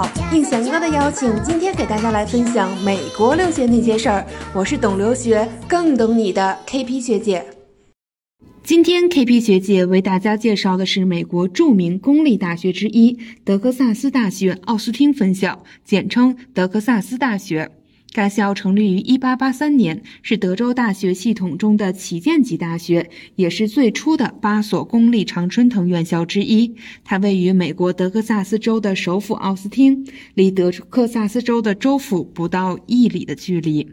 好，应翔哥的邀请，今天给大家来分享美国留学那些事儿。我是懂留学更懂你的 KP 学姐。今天 KP 学姐为大家介绍的是美国著名公立大学之一——德克萨斯大学奥斯汀分校，简称德克萨斯大学。该校成立于1883年，是德州大学系统中的旗舰级大学，也是最初的八所公立常春藤院校之一。它位于美国德克萨斯州的首府奥斯汀，离德克萨斯州的州府不到一里的距离。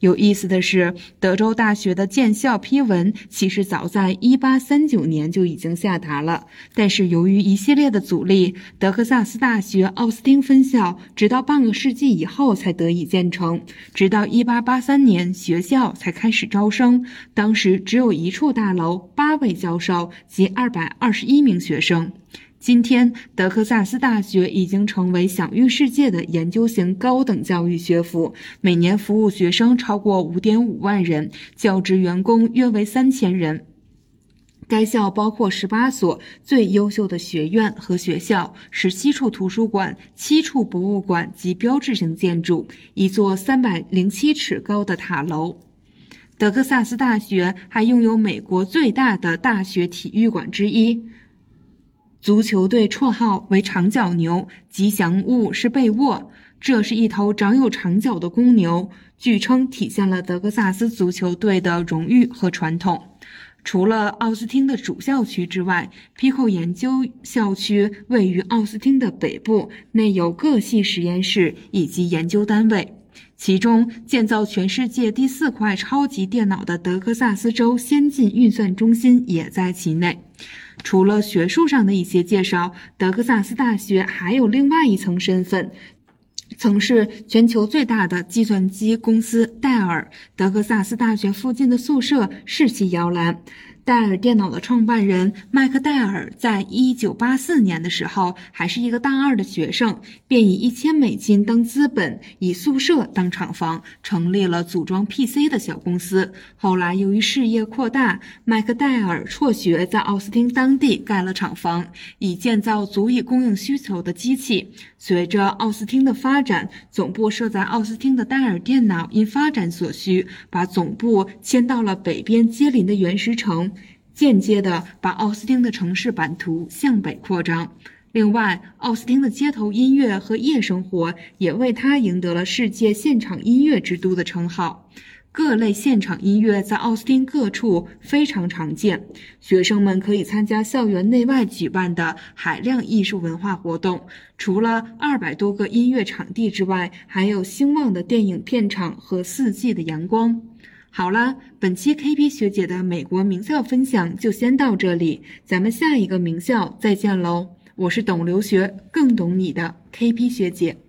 有意思的是，德州大学的建校批文其实早在1839年就已经下达了，但是由于一系列的阻力，德克萨斯大学奥斯汀分校直到半个世纪以后才得以建成。直到1883年，学校才开始招生，当时只有一处大楼、八位教授及221名学生。今天，德克萨斯大学已经成为享誉世界的研究型高等教育学府，每年服务学生超过5.5万人，教职员工约为3000人。该校包括18所最优秀的学院和学校，十七处图书馆、七处博物馆及标志性建筑，一座307尺高的塔楼。德克萨斯大学还拥有美国最大的大学体育馆之一。足球队绰号为“长角牛”，吉祥物是被窝。这是一头长有长角的公牛，据称体现了德克萨斯足球队的荣誉和传统。除了奥斯汀的主校区之外，皮克研究校区位于奥斯汀的北部，内有各系实验室以及研究单位。其中，建造全世界第四块超级电脑的德克萨斯州先进运算中心也在其内。除了学术上的一些介绍，德克萨斯大学还有另外一层身份，曾是全球最大的计算机公司戴尔。德克萨斯大学附近的宿舍是其摇篮。戴尔电脑的创办人麦克戴尔在一九八四年的时候还是一个大二的学生，便以一千美金当资本，以宿舍当厂房，成立了组装 PC 的小公司。后来由于事业扩大，麦克戴尔辍学，在奥斯汀当地盖了厂房，以建造足以供应需求的机器。随着奥斯汀的发展，总部设在奥斯汀的戴尔电脑因发展所需，把总部迁到了北边接邻的原石城。间接的把奥斯汀的城市版图向北扩张。另外，奥斯汀的街头音乐和夜生活也为他赢得了“世界现场音乐之都”的称号。各类现场音乐在奥斯汀各处非常常见，学生们可以参加校园内外举办的海量艺术文化活动。除了二百多个音乐场地之外，还有兴旺的电影片场和四季的阳光。好了，本期 KP 学姐的美国名校分享就先到这里，咱们下一个名校再见喽！我是懂留学更懂你的 KP 学姐。